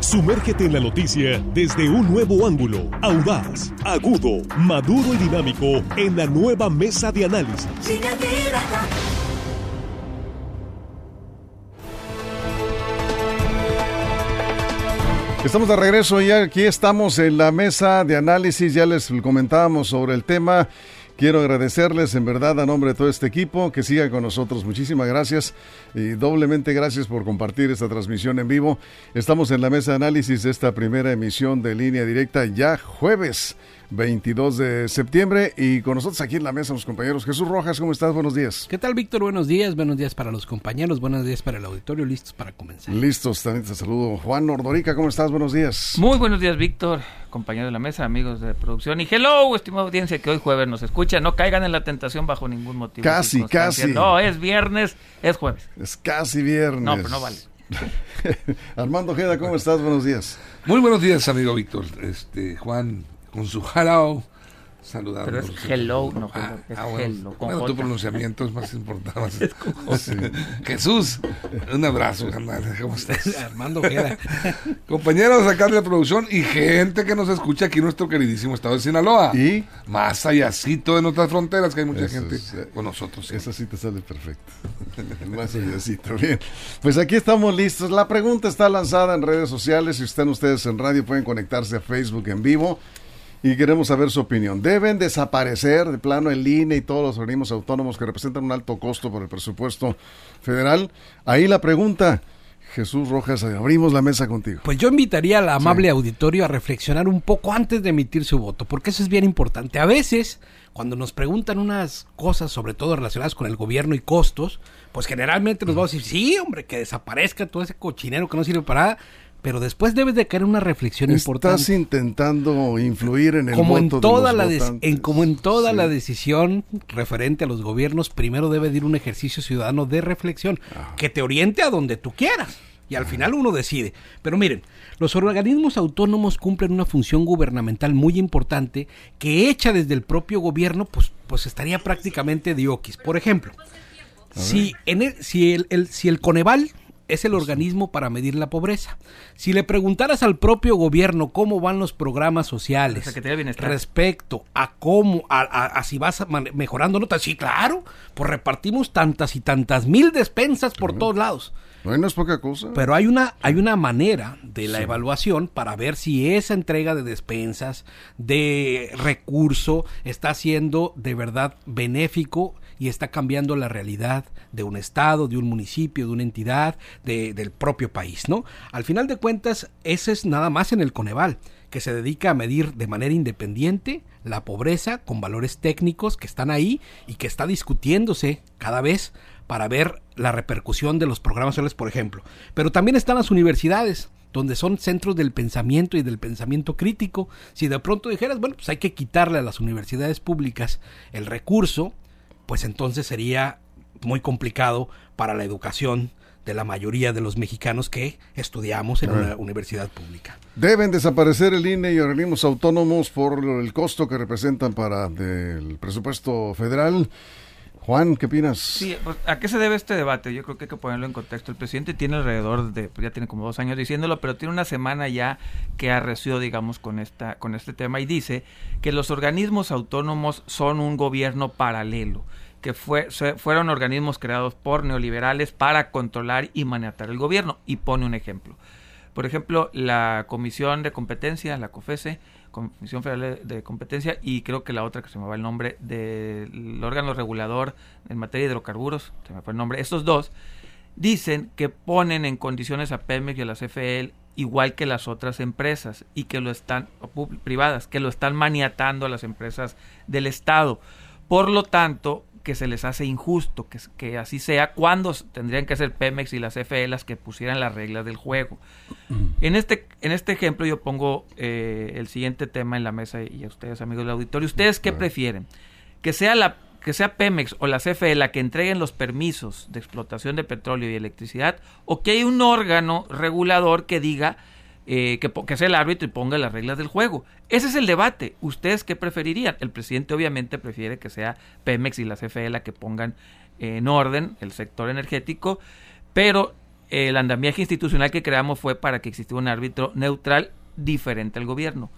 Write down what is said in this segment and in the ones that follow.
Sumérgete en la noticia desde un nuevo ángulo, audaz, agudo, maduro y dinámico en la nueva mesa de análisis. Estamos de regreso y aquí estamos en la mesa de análisis, ya les comentábamos sobre el tema Quiero agradecerles en verdad a nombre de todo este equipo que siga con nosotros. Muchísimas gracias y doblemente gracias por compartir esta transmisión en vivo. Estamos en la mesa de análisis de esta primera emisión de línea directa ya jueves 22 de septiembre y con nosotros aquí en la mesa los compañeros. Jesús Rojas, ¿cómo estás? Buenos días. ¿Qué tal, Víctor? Buenos días. Buenos días para los compañeros. Buenos días para el auditorio. Listos para comenzar. Listos, también te saludo. Juan Nordorica, ¿cómo estás? Buenos días. Muy buenos días, Víctor, compañero de la mesa, amigos de producción. Y hello, estimada audiencia que hoy jueves nos escucha. No caigan en la tentación bajo ningún motivo. Casi, casi. No, es viernes, es jueves. Es casi viernes. No, pero no vale. Armando Ojeda, ¿cómo estás? Buenos días. Muy buenos días, amigo Víctor. Este, Juan, con su hello saludando. Pero es hello, no ah, es ah, bueno, hello. Con bueno, tu pronunciamiento es más importante. Sí. Jesús, un abrazo, carnal. ¿Cómo estás? Armando Ojeda. Compañeros acá de la producción y gente que nos escucha aquí en nuestro queridísimo estado de Sinaloa. ¿Y? Más allácito de nuestras fronteras, que hay mucha Eso gente es, eh, con nosotros. sí. Eso sí te sale perfecto. Más allácito, bien. Pues aquí estamos listos. La pregunta está lanzada en redes sociales. Si están ustedes en radio, pueden conectarse a Facebook en vivo. Y queremos saber su opinión. ¿Deben desaparecer de plano el INE y todos los organismos autónomos que representan un alto costo por el presupuesto federal? Ahí la pregunta. Jesús Rojas, abrimos la mesa contigo. Pues yo invitaría al amable auditorio a reflexionar un poco antes de emitir su voto, porque eso es bien importante. A veces, cuando nos preguntan unas cosas, sobre todo relacionadas con el gobierno y costos, pues generalmente nos vamos a decir, sí, hombre, que desaparezca todo ese cochinero que no sirve para nada, pero después debes de caer en una reflexión importante. Estás intentando influir en el como en de toda los la votantes. en como en toda Sí. la decisión referente a los gobiernos primero debe de ir un ejercicio ciudadano de reflexión que te oriente a donde tú quieras y al final uno decide pero miren los organismos autónomos cumplen una función gubernamental muy importante que hecha desde el propio gobierno pues pues estaría prácticamente dioquis por ejemplo si en el, si el, el- si el Coneval es el organismo para medir la pobreza. Si le preguntaras al propio gobierno cómo van los programas sociales Bienestar. respecto a cómo, a, a- a si vas mejorando notas, sí, claro, pues repartimos tantas y tantas mil despensas por todos lados. No, no es poca cosa. Pero hay una, hay una manera de la evaluación para ver si esa entrega de despensas, de recurso, está siendo de verdad benéfico y está cambiando la realidad de un estado, de un municipio, de una entidad, de- del propio país, ¿no? Al final de cuentas, ese es nada más en el Coneval, que se dedica a medir de manera independiente la pobreza con valores técnicos que están ahí y que está discutiéndose cada vez para ver la repercusión de los programas sociales, por ejemplo. Pero también están las universidades, donde son centros del pensamiento y del pensamiento crítico. Si de pronto dijeras, bueno, pues hay que quitarle a las universidades públicas el recurso, pues entonces sería muy complicado para la educación de la mayoría de los mexicanos que estudiamos en una universidad pública. Deben desaparecer el INE y organismos autónomos por el costo que representan para el presupuesto federal. Juan, ¿qué opinas? Sí, pues, ¿a qué se debe este debate? Yo creo que hay que ponerlo en contexto. El presidente tiene alrededor de, pues, ya tiene como dos años diciéndolo, pero tiene una semana ya que arreció, digamos, con esta, con este tema y dice que los organismos autónomos son un gobierno paralelo, que fue, fueron organismos creados por neoliberales para controlar y maniatar el gobierno. Y pone un ejemplo. Por ejemplo, la Comisión de Competencia, la COFESE, Comisión Federal de Competencia, y creo que la otra que se me va el nombre, del órgano regulador en materia de hidrocarburos, se me fue el nombre, estos dos, dicen que ponen en condiciones a Pemex y a la CFE igual que las otras empresas y que lo están privadas que lo están maniatando a las empresas del estado. Por lo tanto que se les hace injusto que, que así sea cuando tendrían que ser Pemex y las CFE las que pusieran las reglas del juego. En este en este ejemplo yo pongo eh, el siguiente tema en la mesa y a ustedes amigos del auditorio. Ustedes qué prefieren que sea la que sea Pemex o la CFE la que entreguen los permisos de explotación de petróleo y electricidad o que hay un órgano regulador que diga eh, que, sea el árbitro y ponga las reglas del juego. Ese es el debate. ¿Ustedes qué preferirían? El presidente obviamente prefiere que sea Pemex y la CFE la que pongan en orden el sector energético, pero el andamiaje institucional que creamos fue para que existiera un árbitro neutral diferente al gobierno.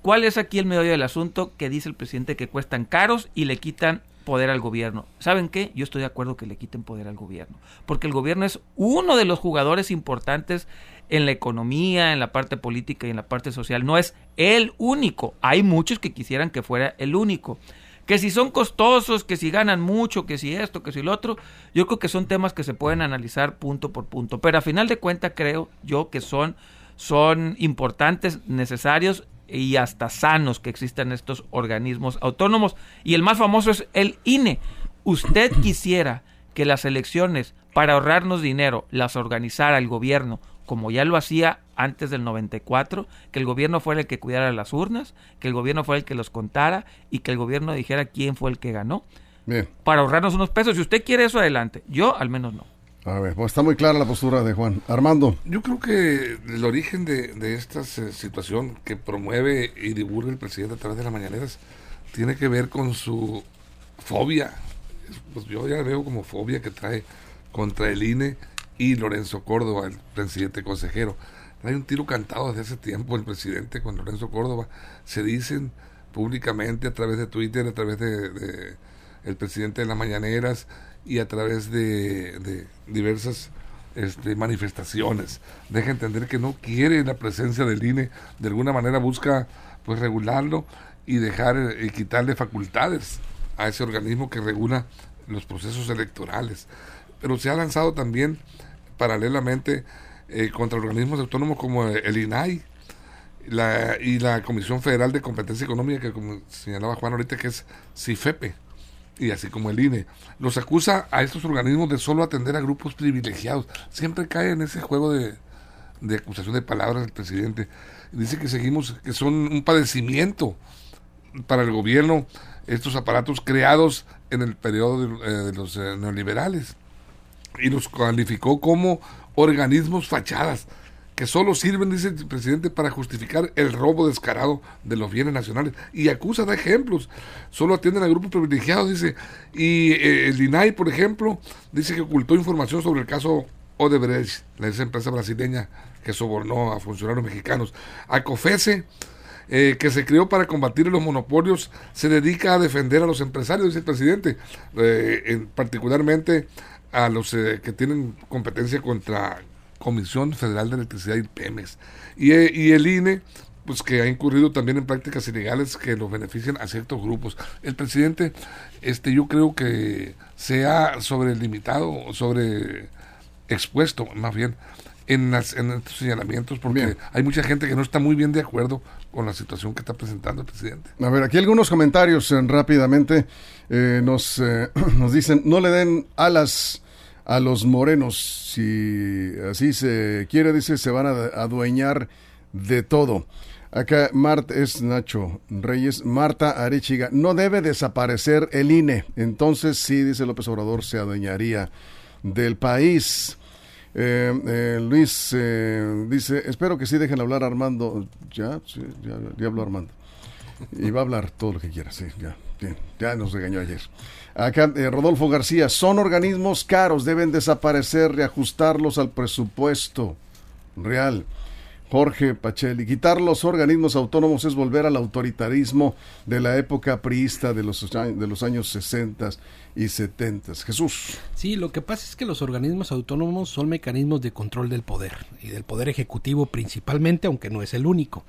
¿Cuál es aquí el medio del asunto que dice el presidente que cuestan caros y le quitan poder al gobierno? ¿Saben qué? Yo estoy de acuerdo que le quiten poder al gobierno, porque el gobierno es uno de los jugadores importantes en la economía, en la parte política y en la parte social. No es el único. Hay muchos que quisieran que fuera el único. Que si son costosos, que si ganan mucho, que si esto, que si lo otro, yo creo que son temas que se pueden analizar punto por punto. Pero a final de cuentas creo yo que son, son importantes, necesarios y hasta sanos que existan estos organismos autónomos. Y el más famoso es el INE. Usted quisiera que las elecciones, para ahorrarnos dinero, las organizara el gobierno, como ya lo hacía antes del 94, que el gobierno fuera el que cuidara las urnas, que el gobierno fuera el que los contara y que el gobierno dijera quién fue el que ganó. Bien. Para ahorrarnos unos pesos. Si usted quiere eso, adelante. Yo al menos no. Está muy clara la postura de Juan. Armando. Yo creo que el origen de, de esta eh, situación que promueve y divulga el presidente a través de las mañaneras tiene que ver con su fobia. Pues yo ya veo como fobia que trae contra el INE y Lorenzo Córdoba, el presidente consejero. Hay un tiro cantado desde hace tiempo el presidente con Lorenzo Córdoba. Se dicen públicamente a través de Twitter, a través de, de el presidente de las mañaneras, y a través de, diversas este, manifestaciones. Deja entender que no quiere la presencia del INE, de alguna manera busca pues regularlo y dejar y eh, quitarle facultades a ese organismo que regula los procesos electorales. Pero se ha lanzado también paralelamente eh, contra organismos autónomos como el INAI y la Comisión Federal de Competencia Económica, que como señalaba Juan ahorita, que es CIFEPE y así como el INE, los acusa a estos organismos de solo atender a grupos privilegiados. Siempre cae en ese juego de, acusación de palabras del presidente. Dice que seguimos, que son un padecimiento para el gobierno estos aparatos creados en el periodo de, eh, los eh, neoliberales y los calificó como organismos fachadas que solo sirven, dice el presidente, para justificar el robo descarado de los bienes nacionales. Y acusa, de ejemplos. Solo atienden a grupos privilegiados, dice. Y eh, el INAI, por ejemplo, dice que ocultó información sobre el caso Odebrecht, la empresa brasileña que sobornó a funcionarios mexicanos. A COFESE, eh, que se creó para combatir los monopolios, se dedica a defender a los empresarios, dice el presidente, eh, particularmente a los que tienen competencia contra Comisión Federal de Electricidad y Pemex. Y, eh, y el INE, pues que ha incurrido también en prácticas ilegales que lo benefician a ciertos grupos. El presidente, este, yo creo que se ha sobrelimitado, sobre expuesto más bien en, las, en estos señalamientos porque hay mucha gente que no está muy bien de acuerdo con la situación que está presentando el presidente. A ver, aquí algunos comentarios eh, rápidamente eh, nos, nos dicen, no le den alas a los morenos. Si así se quiere, dice, se van a adueñar de todo. Acá Marta es Nacho Reyes, Marta Arechiga, no debe desaparecer el INE. Entonces sí, dice López Obrador, se adueñaría del país. Eh, eh, Luis eh, dice, espero que sí dejen hablar a Armando. Ya, sí, ya, ya habló Armando. Y va a hablar todo lo que quiera, sí, ya, bien, ya nos regañó ayer. Acá eh, Rodolfo García, son organismos caros, deben desaparecer, reajustarlos al presupuesto real. Jorge Pacheli, quitar los organismos autónomos es volver al autoritarismo de la época priista de los, de los años 60 y 70. Jesús. Sí, lo que pasa es que los organismos autónomos son mecanismos de control del poder y del poder ejecutivo principalmente, aunque no es el único.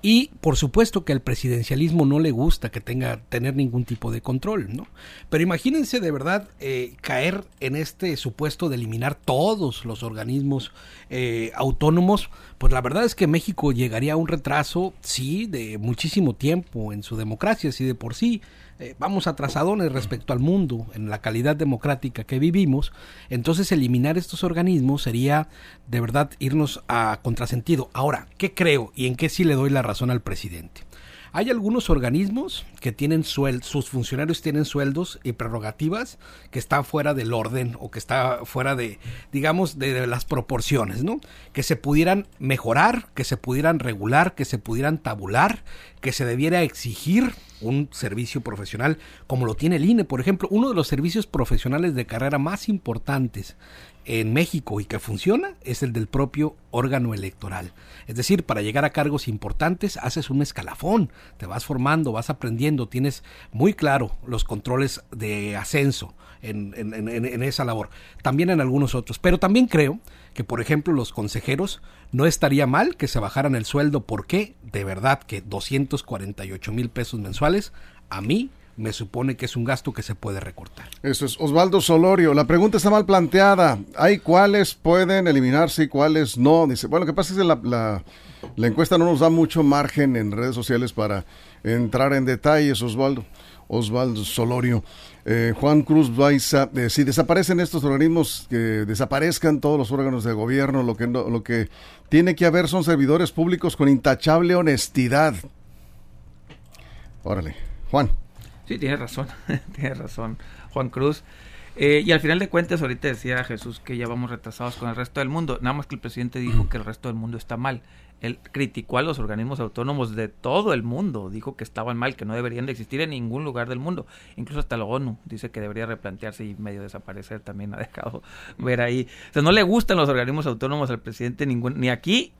Y por supuesto que al presidencialismo no le gusta que tenga tener ningún tipo de control, ¿no? Pero imagínense de verdad eh, caer en este supuesto de eliminar todos los organismos eh, autónomos, pues la verdad es que México llegaría a un retraso, sí, de muchísimo tiempo en su democracia, si de por sí eh, vamos atrasadones respecto al mundo, en la calidad democrática que vivimos, entonces eliminar estos organismos sería de verdad irnos a contrasentido. Ahora, ¿qué creo y en qué sí le doy la razón al presidente? Hay algunos organismos que tienen sueldos, sus funcionarios tienen sueldos y prerrogativas que están fuera del orden o que está fuera de, digamos, de, las proporciones, ¿no? Que se pudieran mejorar, que se pudieran regular, que se pudieran tabular, que se debiera exigir un servicio profesional como lo tiene el INE, por ejemplo, uno de los servicios profesionales de carrera más importantes en México y que funciona es el del propio órgano electoral. Es decir, para llegar a cargos importantes haces un escalafón, te vas formando, vas aprendiendo, tienes muy claro los controles de ascenso en, en, esa labor, también en algunos otros. Pero también creo que, por ejemplo, los consejeros no estaría mal que se bajaran el sueldo porque de verdad que 248 mil pesos mensuales a mí me supone que es un gasto que se puede recortar. Eso es Osvaldo Solorio. La pregunta está mal planteada. Hay cuáles pueden eliminarse y cuáles no. Dice, bueno, lo que pasa es que la, encuesta no nos da mucho margen en redes sociales para entrar en detalles, Osvaldo. Osvaldo Solorio. Eh, Juan Cruz Baiza, eh, si desaparecen estos organismos, que desaparezcan todos los órganos de gobierno, lo que, lo que tiene que haber son servidores públicos con intachable honestidad. Órale, Juan. Sí, tiene razón, tiene razón Juan Cruz. Eh, y al final de cuentas, ahorita decía Jesús que ya vamos retrasados con el resto del mundo. Nada más que el presidente dijo que el resto del mundo está mal. Él criticó a los organismos autónomos de todo el mundo. Dijo que estaban mal, que no deberían de existir en ningún lugar del mundo. Incluso hasta la ONU dice que debería replantearse y medio desaparecer. También ha dejado ver ahí. O sea, no le gustan los organismos autónomos al presidente ningún, ni aquí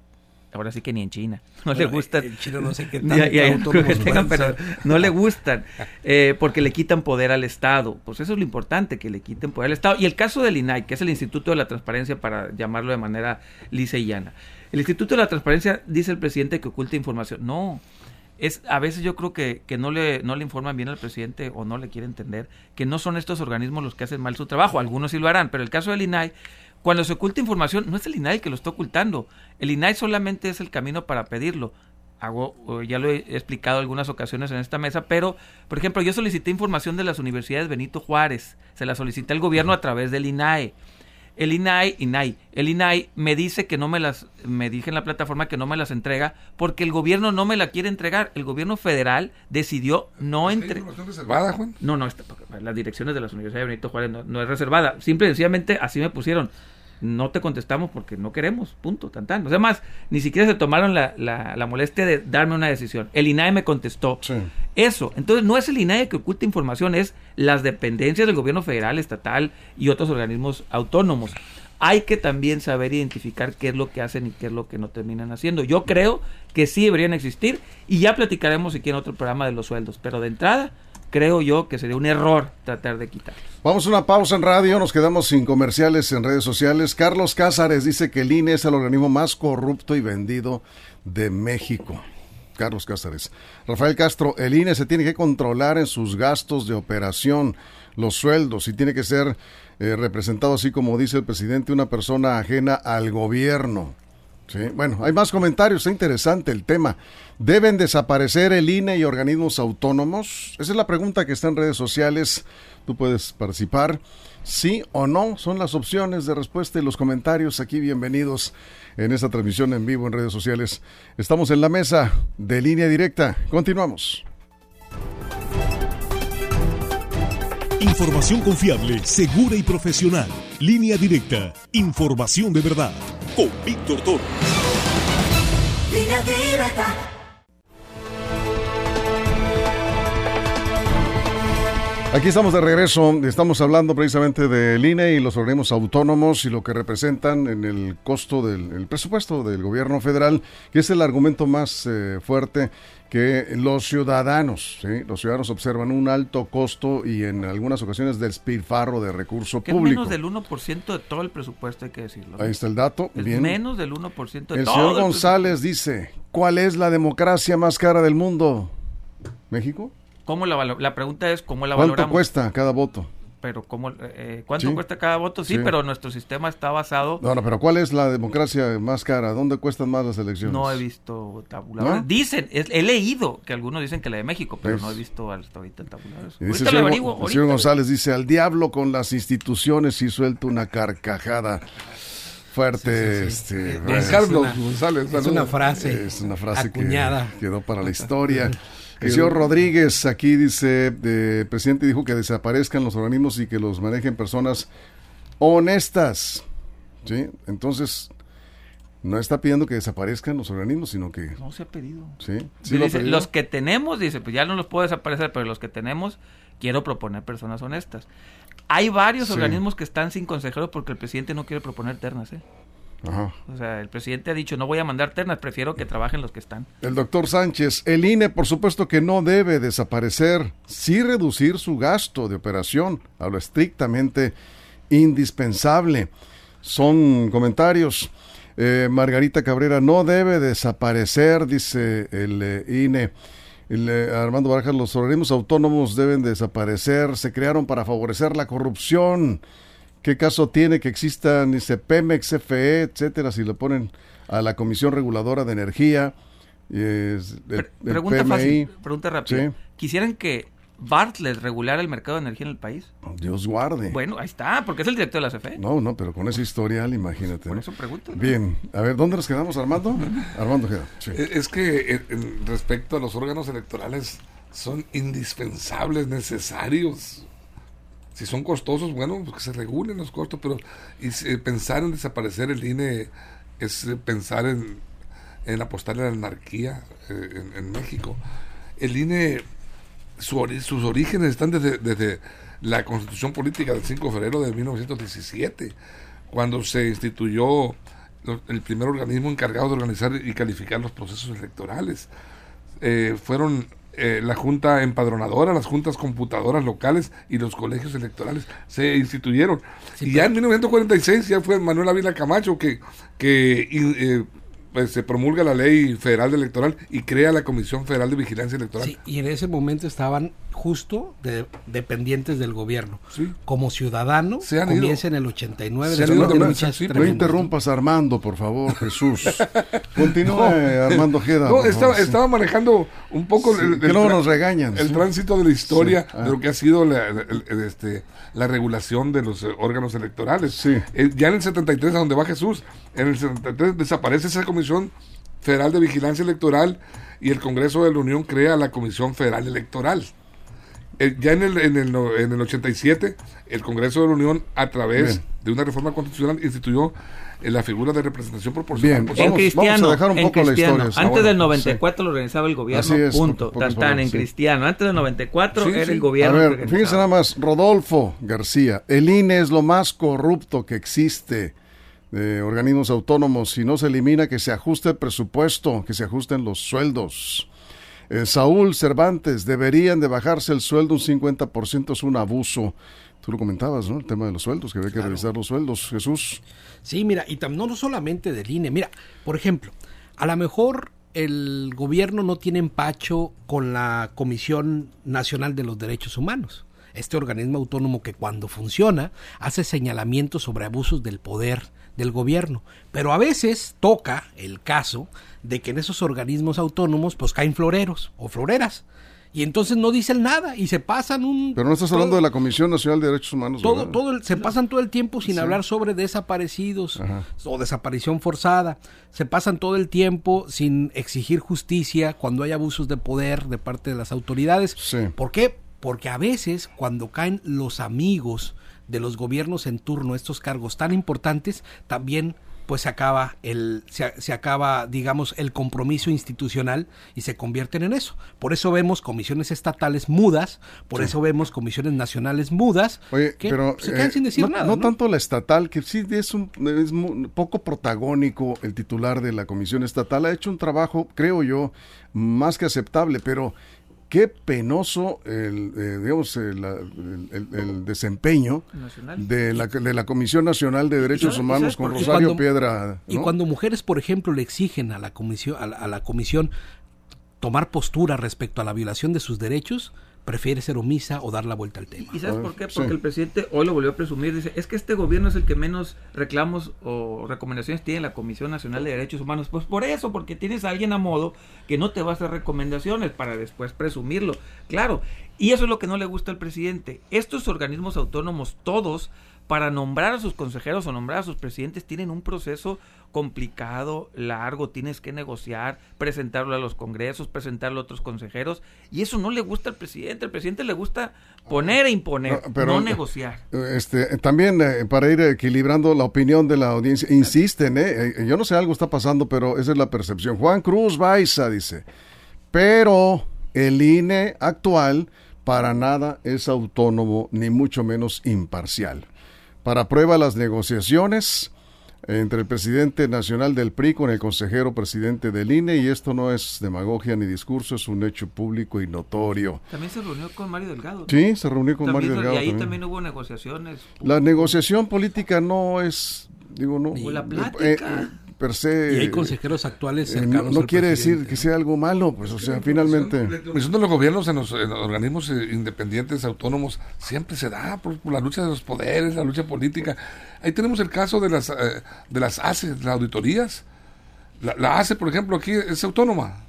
ahora sí que ni en China. No le gustan. En China no sé qué tan pero no le gustan. Eh, porque le quitan poder al Estado. Pues eso es lo importante, que le quiten poder al Estado. Y el caso del INAI, que es el Instituto de la Transparencia, para llamarlo de manera lisa y llana. El Instituto de la Transparencia dice el presidente que oculta información. No. Es, a veces yo creo que, que no, le, no le informan bien al presidente o no le quiere entender que no son estos organismos los que hacen mal su trabajo. Algunos sí lo harán, pero el caso del INAI cuando se oculta información, no es el INAI que lo está ocultando. El INAI solamente es el camino para pedirlo. Hago, ya lo he explicado algunas ocasiones en esta mesa, pero, por ejemplo, yo solicité información de las universidades Benito Juárez. Se la solicité al gobierno a través del INAE. El INAI, INAI, el INAI me dice que no me las, me dije en la plataforma que no me las entrega porque el gobierno no me la quiere entregar. El gobierno federal decidió no entregar. reservada, Juan? No, no, las direcciones de las universidades de Benito Juárez no, no es reservada. Simple y sencillamente así me pusieron no te contestamos porque no queremos, punto, tan O sea, más, ni siquiera se tomaron la, la, molestia de darme una decisión. El INAE me contestó eso. Entonces, no es el INAE que oculta información, es las dependencias del gobierno federal, estatal y otros organismos autónomos. Hay que también saber identificar qué es lo que hacen y qué es lo que no terminan haciendo. Yo creo que sí deberían existir y ya platicaremos si quieren otro programa de los sueldos, pero de entrada creo yo que sería un error tratar de quitar. Vamos a una pausa en radio, nos quedamos sin comerciales en redes sociales. Carlos Cázares dice que el INE es el organismo más corrupto y vendido de México. Carlos Cázares. Rafael Castro, el INE se tiene que controlar en sus gastos de operación, los sueldos, y tiene que ser eh, representado así como dice el presidente, una persona ajena al gobierno. Sí, bueno, hay más comentarios, está interesante el tema. ¿Deben desaparecer el INE y organismos autónomos? Esa es la pregunta que está en redes sociales. Tú puedes participar. Sí o no son las opciones de respuesta y los comentarios aquí. Bienvenidos en esta transmisión en vivo en redes sociales. Estamos en la mesa de línea directa. Continuamos. Información confiable, segura y profesional. Línea directa. Información de verdad. Con Víctor Toro. Aquí estamos de regreso, estamos hablando precisamente del INE y los organismos autónomos y lo que representan en el costo del presupuesto del gobierno federal, que es el argumento más eh, fuerte que los ciudadanos, los ciudadanos observan un alto costo y en algunas ocasiones despilfarro de recurso que público. Es menos del 1% de todo el presupuesto, hay que decirlo. Ahí está el dato. Es menos del 1% de todo el presupuesto. El señor González dice, ¿cuál es la democracia más cara del mundo? ¿México? ¿Cómo la, la pregunta es cómo la valoramos? ¿Cuánto cuesta cada voto? Pero ¿cómo, eh, ¿cuánto cuesta cada voto? Sí, pero nuestro sistema está basado... No, no, pero ¿cuál es la democracia más cara? ¿Dónde cuestan más las elecciones? No he visto tabuladores. Dicen, he leído que algunos dicen que la de México, pero no he visto hasta ahorita tabuladores. Dice el señor, González dice, al diablo con las instituciones y suelta una carcajada fuerte. Este, Carlos González. Es una frase. Es una frase que quedó para la historia. El señor Rodríguez aquí dice, el presidente dijo que desaparezcan los organismos y que los manejen personas honestas. ¿Sí? Entonces, no está pidiendo que desaparezcan los organismos, sino que... No se ha pedido. Sí, los que tenemos, dice, pues ya no los puedo desaparecer, pero los que tenemos, quiero proponer personas honestas. Hay varios Sí. organismos que están sin consejeros porque el presidente no quiere proponer ternas. ¿eh? Ajá. O sea, el presidente ha dicho, no voy a mandar ternas, prefiero que trabajen los que están. El doctor Sánchez, el INE por supuesto que no debe desaparecer, sí reducir su gasto de operación a lo estrictamente indispensable. Son comentarios. Eh, Margarita Cabrera, no debe desaparecer, dice el eh, INE. El, eh, Armando Barajas, los organismos autónomos deben desaparecer, se crearon para favorecer la corrupción. ¿Qué caso tiene que existan, dice Pemex, CFE, etcétera, si le ponen a la Comisión Reguladora de Energía? es el- Pre- el pregunta PMI? fácil, pregunta rápida. Sí. ¿Quisieran que Bartlett regulara el mercado de energía en el país? Dios guarde. Bueno, ahí está, porque es el director de la CFE. No, no, pero con ese historial, imagínate. Por ¿no? eso pregunto. ¿no? Bien, a ver, ¿dónde nos quedamos, Armando? Armando queda. Sí. Eh, Es que en respecto a los órganos electorales son indispensables, necesarios. Si son costosos, bueno, pues que se regulen los costos, pero y eh, pensar en desaparecer el INE es eh, pensar en, en apostarle a la anarquía eh, en, en México. El INE, su ori- sus orígenes están desde, desde la constitución política del 5 de febrero de 1917, cuando se instituyó el primer organismo encargado de organizar y calificar los procesos electorales. Eh, fueron eh, la Junta Empadronadora, las juntas computadoras locales y los colegios electorales se instituyeron. y ya en 1946 ya fue Manuel Ávila Camacho que, que eh, pues, se promulga la ley federal electoral y crea la Comisión Federal de Vigilancia Electoral. Sí, y en ese momento estaban justo de- dependientes del gobierno. Sí. Como ciudadano, Se han ido. comienza en el 89, Se han después ido, de ¿no? muchas Sí, pero No tremendas- interrumpas, Armando, por favor, Jesús. Continúe, Armando Ojeda. No, estaba, favor, sí. estaba manejando un poco Sí, el, que el luego tra- nos regañan, el sí. tránsito de la historia Sí, ah. de lo que ha sido la, el- el- este, la regulación de los eh, órganos electorales. Sí. Eh, ya en el 73, a donde va Jesús, en el 73 desaparece esa Comisión Federal de Vigilancia Electoral y el Congreso de la Unión crea la Comisión Federal Electoral. Eh, ya en el, en, el, en el 87, el Congreso de la Unión, a través Bien. de una reforma constitucional, instituyó eh, la figura de representación proporcional. Bien, Pues, en Vamos- cristiano, vamos a dejar un en poco la cristiano. historia, sí. Antes del 94 lo organizaba el gobierno, Así es, punto. po- pocas Tan, tan, en sí. cristiano. Antes del 94 Sí, era sí. el A gobierno. ver, organizaba. fíjense nada más, Rodolfo García, el INE es lo más corrupto que existe de organismos autónomos. Si no se elimina, que se ajuste el presupuesto, que se ajusten los sueldos. Eh, Saúl Cervantes, deberían de bajarse el sueldo un 50%, es un abuso. Tú lo comentabas, ¿no? El tema de los sueldos, que había que revisar los sueldos. Jesús. Sí, mira, y tam- no, no solamente del INE. Mira, por ejemplo, a lo mejor el gobierno no tiene empacho con la Comisión Nacional de los Derechos Humanos. Este organismo autónomo que cuando funciona hace señalamientos sobre abusos del poder del gobierno. Pero a veces toca el caso de que en esos organismos autónomos pues caen floreros o floreras. Y entonces no dicen nada y se pasan un... Pero no estás hablando todo- de la Comisión Nacional de Derechos Humanos, todo, ¿verdad? todo el- se pasan todo el tiempo sin hablar sobre desaparecidos Ajá. o desaparición forzada. Se pasan todo el tiempo sin exigir justicia cuando hay abusos de poder de parte de las autoridades. Sí. ¿Por qué? Porque a veces cuando caen los amigos de los gobiernos en turno estos cargos tan importantes, también pues se acaba el se, se acaba digamos el compromiso institucional y se convierten en eso. Por eso vemos comisiones estatales mudas, por eso vemos comisiones nacionales mudas Oye, que pero se quedan eh, sin decir no, nada. no ¿no? tanto la estatal, que sí es un es poco protagónico el titular de la comisión estatal. Ha hecho un trabajo, creo yo, más que aceptable, pero qué penoso el, eh, digamos, el, el- desempeño de la, de la Comisión Nacional de Derechos ¿sabes Humanos con? Rosario Cuando- Piedra. Y cuando mujeres, por ejemplo, le exigen a la comisión, a la, a la comisión tomar postura respecto a la violación de sus derechos, prefiere ser omisa o dar la vuelta al tema. ¿Y sabes Ah, por qué? sí. Porque el presidente hoy lo volvió a presumir. Dice, es que este gobierno es el que menos reclamos o recomendaciones tiene en la Comisión Nacional de Derechos Humanos. Pues por eso, porque tienes a alguien a modo que no te va a hacer recomendaciones para después presumirlo. Claro, y eso es lo que no le gusta al presidente. Estos organismos autónomos, todos, para nombrar a sus consejeros o nombrar a sus presidentes, tienen un proceso complicado, largo, tienes que negociar, presentarlo a los congresos, presentarlo a otros consejeros, y eso no le gusta al presidente. Al presidente le gusta poner e imponer, No, no, pero- negociar. Este, también eh, para ir equilibrando la opinión de la audiencia, insisten, ¿eh? Eh, yo no sé, algo está pasando, pero esa es la percepción. Juan Cruz Baiza dice, pero el INE actual para nada es autónomo ni mucho menos imparcial. Para prueba las negociaciones entre el presidente nacional del PRI con el consejero presidente del INE y esto no es demagogia ni discurso, es un hecho público y notorio. También se reunió con Mario Delgado. Sí, se reunió con Mario Delgado. Y ahí también. hubo negociaciones. La negociación política no es, digo, no. la plática. Eh, eh, per se. Y hay consejeros actuales eh, no, quiere decir que sea algo malo, pues, o sea, finalmente. La de los gobiernos en los, organismos eh, independientes, autónomos, siempre se da por, la lucha de los poderes, la lucha política. Ahí tenemos el caso de las, eh, de las ACE, las auditorías. La, la ACE, por ejemplo, aquí es autónoma.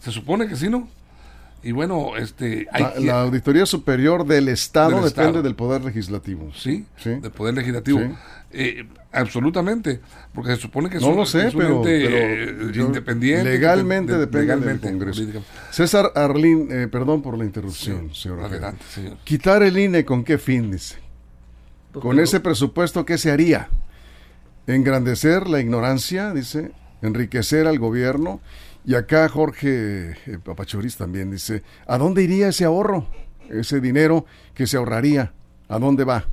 Se supone que sí, ¿no? Y bueno, este, la, Auditoría Superior del Estado depende del Poder Legislativo. Sí, sí. del Poder Legislativo. Eh, absolutamente, porque se supone que no lo sé, pero, eh, independiente. Legalmente depende del Congreso. César Arlín, eh, perdón por la interrupción, señor. Adelante, señor. Quitar el INE, ¿con qué fin, dice? Con ese presupuesto, ¿qué se haría? Engrandecer la ignorancia, dice, enriquecer al gobierno y acá Jorge eh, Papachoris también dice, ¿a dónde iría ese ahorro? Ese dinero que se ahorraría, ¿a dónde va?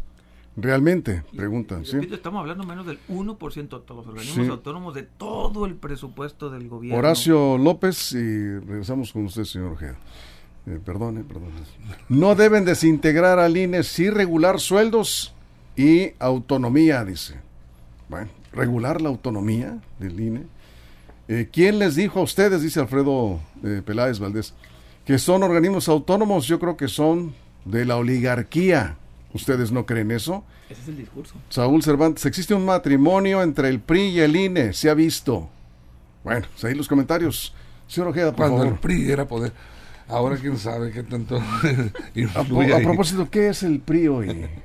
Realmente, preguntan. ¿sí? Estamos hablando menos del 1% de todos los organismos autónomos de todo el presupuesto del gobierno. Horacio López, y regresamos con usted, señor Ojeda. Eh, perdone, perdone. No deben desintegrar al INE sin regular sueldos y autonomía, dice. Bueno, regular la autonomía del INE eh, ¿Quién les dijo a ustedes, dice Alfredo eh, Peláez Valdés, que son organismos autónomos? Yo creo que son de la oligarquía. ¿Ustedes no creen eso? Ese es el discurso. Saúl Cervantes, existe un matrimonio entre el PRI y el INE, se ha visto. Bueno, pues ahí los comentarios. Señor Ojeda, por Cuando el PRI era poder. Ahora quién sabe qué tanto a, a, propósito, ¿qué es el PRI hoy?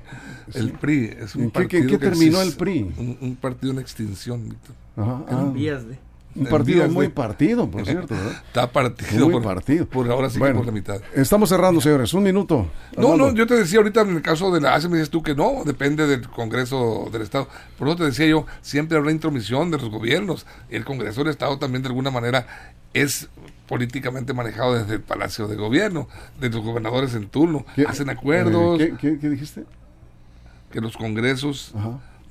El PRI es un ¿En partido qué, qué terminó el PRI? Un, partido en extinción, Víctor. Ajá, ah. vías de... Un partido muy partido, por cierto. Está partido. Muy partido. Por ahora sí por la mitad. Estamos cerrando, señores. Un minuto. No, no, yo te decía ahorita en el caso de la ACE, me dices tú que no, depende del Congreso del Estado. Por eso te decía yo, siempre habrá intromisión de los gobiernos. El Congreso del Estado también de alguna manera es políticamente manejado desde el Palacio de Gobierno, de los gobernadores en turno. Hacen acuerdos. Eh, ¿qué, qué, dijiste? Que los congresos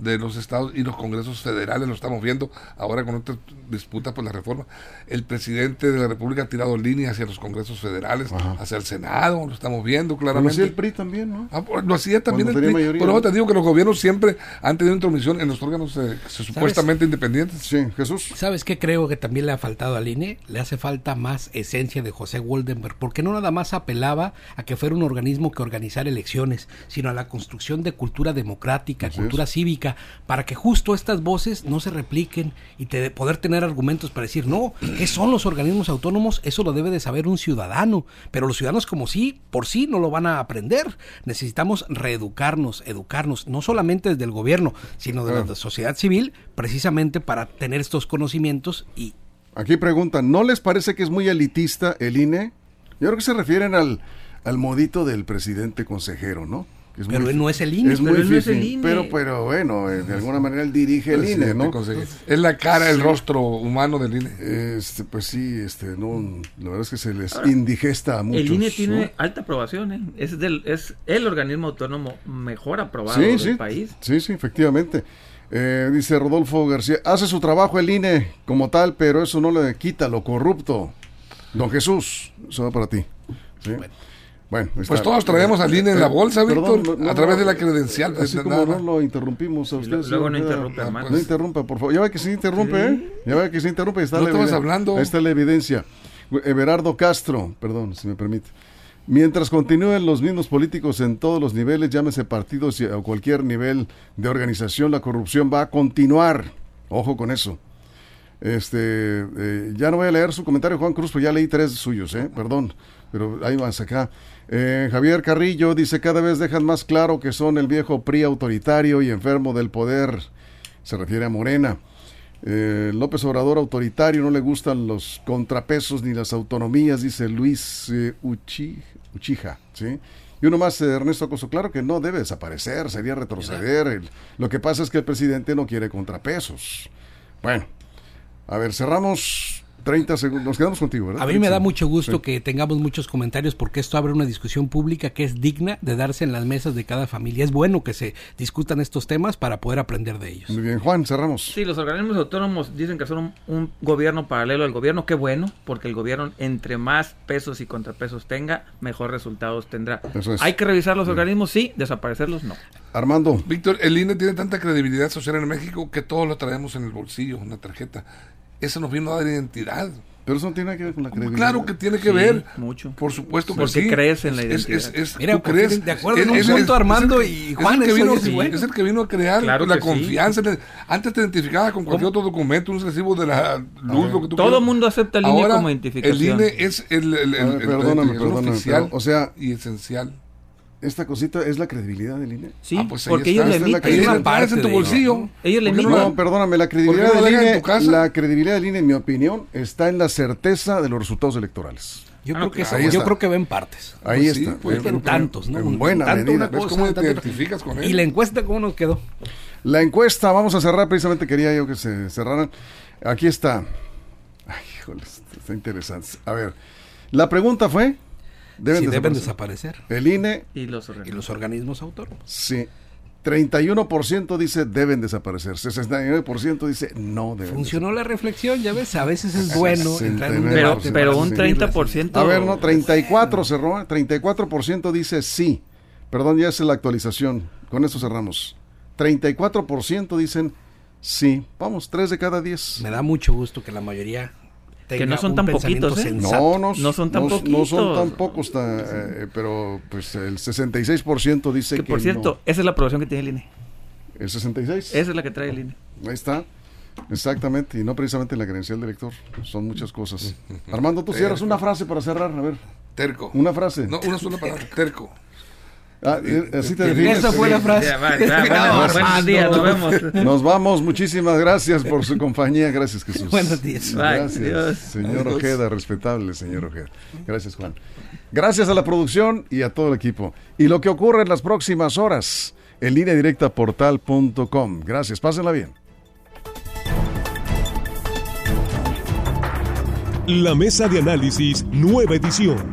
de los estados y los congresos federales, lo estamos viendo ahora con esta disputa por la reforma. El presidente de la República ha tirado líneas hacia los congresos federales, hacia el Senado, lo estamos viendo claramente. Lo hacía el PRI también, ¿no? Ah, pues, lo hacía también el PRI. Por eso te digo que los gobiernos siempre han tenido intromisión en los órganos eh, supuestamente independientes. Sí, Jesús. ¿Sabes qué creo que también le ha faltado al INE? Le hace falta más esencia de José Woldenberg, porque no nada más apelaba a que fuera un organismo que organizara elecciones, sino a la construcción de cultura democrática, cultura cívica, para que justo estas voces no se repliquen y te, poder tener argumentos para decir, no, ¿qué son los organismos autónomos? Eso lo debe de saber un ciudadano, pero los ciudadanos como sí, por sí no lo van a aprender. Necesitamos reeducarnos, educarnos, no solamente desde el gobierno, sino de la sociedad civil, precisamente para tener estos conocimientos y... Aquí preguntan, ¿no les parece que es muy elitista el INE? Yo creo que se refieren al, al modito del presidente consejero, ¿no? Pero él no es el INE. Es muy difícil, pero, pero bueno, eh, de alguna manera él dirige el INE, ¿no? Es la cara, el rostro humano del INE. Este, pues sí, este, no, la verdad es que se les indigesta a muchos. El INE tiene alta aprobación, ¿eh? es, del, es el organismo autónomo mejor aprobado del país. Sí, sí, efectivamente. Eh, dice Rodolfo García, hace su trabajo el INE como tal, pero eso no le quita lo corrupto. Don Jesús, eso va para ti. ¿sí? Bueno, pues todos traemos al INE en la bolsa, Víctor, a través de la credencial. Así como no lo interrumpimos a usted. Luego no interrumpa, más. No interrumpa, por favor. Ya ve que se interrumpe, ¿eh? Ya ve que se interrumpe. Está no estabas hablando. Ahí está la evidencia. Everardo Castro, perdón, si me permite. Mientras continúen los mismos políticos en todos los niveles, llámese partidos o cualquier nivel de organización, la corrupción va a continuar. Ojo con eso. Este, eh, ya no voy a leer su comentario, Juan Cruz, pues ya leí tres suyos, ¿eh? Perdón, pero ahí vas acá. Eh, Javier Carrillo dice, cada vez dejan más claro que son el viejo PRI autoritario y enfermo del poder. Se refiere a Morena. Eh, López Obrador autoritario, no le gustan los contrapesos ni las autonomías, dice Luis eh, Uchija. ¿sí? Y uno más, Ernesto Acoso, claro que no debe desaparecer, sería retroceder. lo que pasa es que el presidente no quiere contrapesos. Bueno, a ver, cerramos 30 segundos. Nos quedamos contigo, ¿verdad? A mí me da mucho gusto que tengamos muchos comentarios porque esto abre una discusión pública que es digna de darse en las mesas de cada familia. Es bueno que se discutan estos temas para poder aprender de ellos. Muy bien, Juan, cerramos. Sí, los organismos autónomos dicen que son un, un gobierno paralelo al gobierno. Qué bueno, porque el gobierno entre más pesos y contrapesos tenga, mejor resultados tendrá. Eso es. Hay que revisar los organismos, sí, desaparecerlos no. Armando, Víctor, el INE tiene tanta credibilidad social en México que todos lo traemos en el bolsillo, en la tarjeta. Eso nos vino a dar identidad. pero eso no tiene nada que ver con la credibilidad. Claro que tiene que Sí, ver. mucho. Por supuesto que Porque sí. crees en la Es- identidad. es- es- Mira, tú crees. de acuerdo en Es- un es- punto, es- Armando es el- y es Juan, el que vino, es bueno. es el que vino a crear Claro la sí. confianza. Antes te identificabas con cualquier otro documento, un recibo de la luz, lo que tú Todo quieras. mundo acepta el INE Ahora, como identificación. El INE es el, el, el- el- perdóname, perdóname, oficial pero, o sea- y esencial. Esta cosita es la credibilidad del INE. Sí, Ah, pues porque ellos le emiten. Es una traes en tu de bolsillo. ello, Ellos le ¿Por qué emiten. No, perdóname, la credibilidad ¿Por qué no del INE, tu casa? la credibilidad del INE, en mi opinión, está en la certeza de los resultados electorales. Yo, Ah, creo, que claro, yo creo que ven partes. Ahí Pues sí, está. pues, en tantos, ¿no? En buena tanto medida. una ¿Ves cosa, cómo te identificas con él? ¿Y la encuesta cómo nos quedó? La encuesta, vamos a cerrar, precisamente quería yo que se cerraran. Aquí está. Ay, híjole, está interesante. A ver, la pregunta fue, ¿deben, si deben desaparecer? desaparecer. El INE, Y los Y organismos. los organismos autónomos. sí. 31% dice deben desaparecer, 69% dice no deben Funcionó la reflexión, ya ves, a veces es bueno entrar en un 69%. Pero, pero un Sí. 30%. A ver, no, 34 cerró, ¿eh? 34% dice sí. Perdón, ya es la actualización. Con eso cerramos. 34% dicen sí. Vamos, 3 de cada 10. Me da mucho gusto que la mayoría tenga no son un tan pensamiento poquitos, ¿eh? sensato. No, no, No son tan no, no son poquitos. tan pocos, ta- eh, pero pues el 66% dice Que que, por cierto, esa es la aprobación que tiene el INE. El 66. Esa es la que trae el INE. Ahí está. Exactamente, y no precisamente la credencial de elector. Son muchas cosas. Armando, tú cierras una frase para cerrar. A ver, Terco. una frase. No, una sola palabra. Terco. Ah, eh, así te defines. Esa fue la frase. Ya, va, ya, bueno, buenos días, nos vemos. Nos vamos, muchísimas gracias por su compañía, gracias Jesús. Buenos días. Bye, Gracias, adiós. señor Ojeda, respetable señor Ojeda. Gracias Juan. Gracias a la producción y a todo el equipo. Y lo que ocurre en las próximas horas en línea directa portal.com. Gracias, pásenla bien. La mesa de análisis, nueva edición.